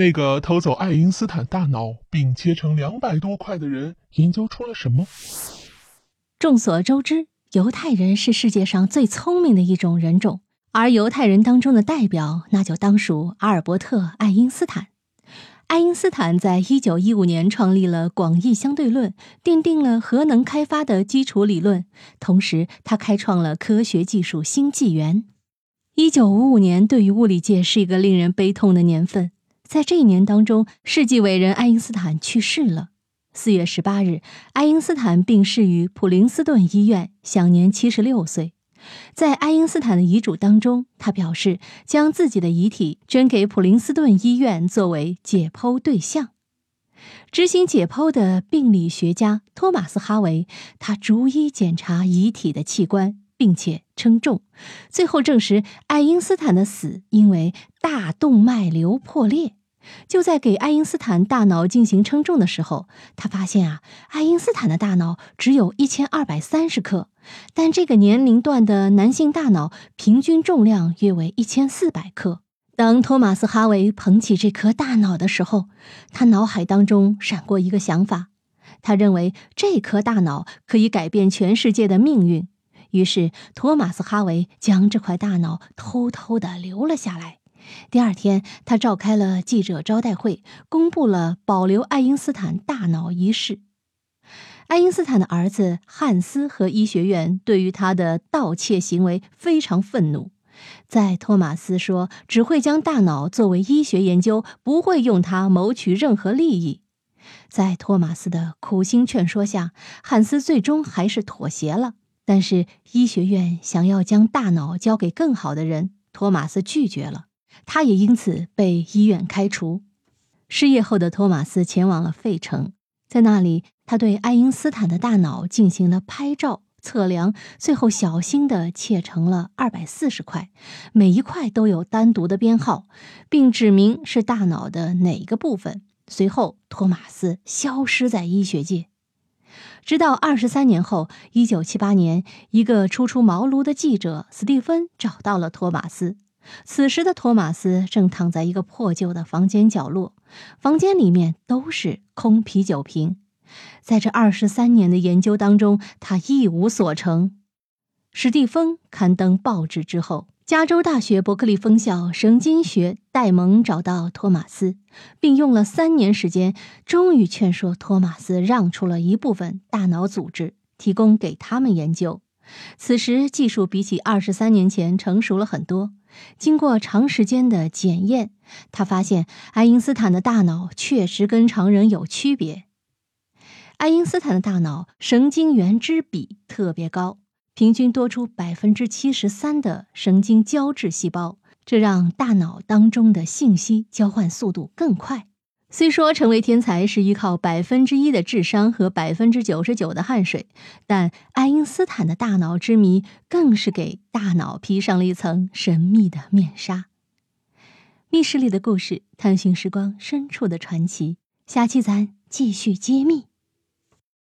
那个偷走爱因斯坦大脑并切成两百多块的人研究出了什么？众所周知，犹太人是世界上最聪明的一种人种，而犹太人当中的代表，那就当属阿尔伯特·爱因斯坦。爱因斯坦在一九一五年创立了广义相对论，奠定了核能开发的基础理论。同时，他开创了科学技术新纪元。一九五五年对于物理界是一个令人悲痛的年份，在这一年当中，世纪伟人爱因斯坦去世了。四月十八日，爱因斯坦病逝于普林斯顿医院，享年七十六岁。在爱因斯坦的遗嘱当中，他表示将自己的遗体捐给普林斯顿医院作为解剖对象。执行解剖的病理学家托马斯·哈维，他逐一检查遗体的器官，并且称重，最后证实爱因斯坦的死因为大动脉瘤破裂。就在给爱因斯坦大脑进行称重的时候，他发现啊，爱因斯坦的大脑只有一千二百三十克，但这个年龄段的男性大脑平均重量约为一千四百克。当托马斯·哈维捧起这颗大脑的时候，他脑海当中闪过一个想法，他认为这颗大脑可以改变全世界的命运。于是，托马斯·哈维将这块大脑偷偷地留了下来。第二天，他召开了记者招待会，公布了保留爱因斯坦大脑一事。爱因斯坦的儿子汉斯和医学院对于他的盗窃行为非常愤怒。在托马斯说只会将大脑作为医学研究，不会用它谋取任何利益。在托马斯的苦心劝说下，汉斯最终还是妥协了。但是医学院想要将大脑交给更好的人，托马斯拒绝了。他也因此被医院开除。失业后的托马斯前往了费城，在那里，他对爱因斯坦的大脑进行了拍照测量，最后小心地切成了二百四十块，每一块都有单独的编号，并指明是大脑的哪个部分。随后，托马斯消失在医学界。直到二十三年后，一九七八年，一个初出茅庐的记者斯蒂芬找到了托马斯。此时的托马斯正躺在一个破旧的房间角落，房间里面都是空啤酒瓶。在这二十三年的研究当中，他一无所成。史蒂芬刊登报纸之后，加州大学伯克利分校神经学戴蒙找到托马斯，并用了三年时间，终于劝说托马斯让出了一部分大脑组织，提供给他们研究。此时技术比起二十三年前成熟了很多。经过长时间的检验，他发现爱因斯坦的大脑确实跟常人有区别。爱因斯坦的大脑神经元之比特别高，平均多出百分之七十三的神经胶质细胞，这让大脑当中的信息交换速度更快。虽说成为天才是依靠百分之一的智商和百分之九十九的汗水，但爱因斯坦的大脑之谜更是给大脑披上了一层神秘的面纱。密室里的故事，探寻时光深处的传奇。下期咱继续揭秘。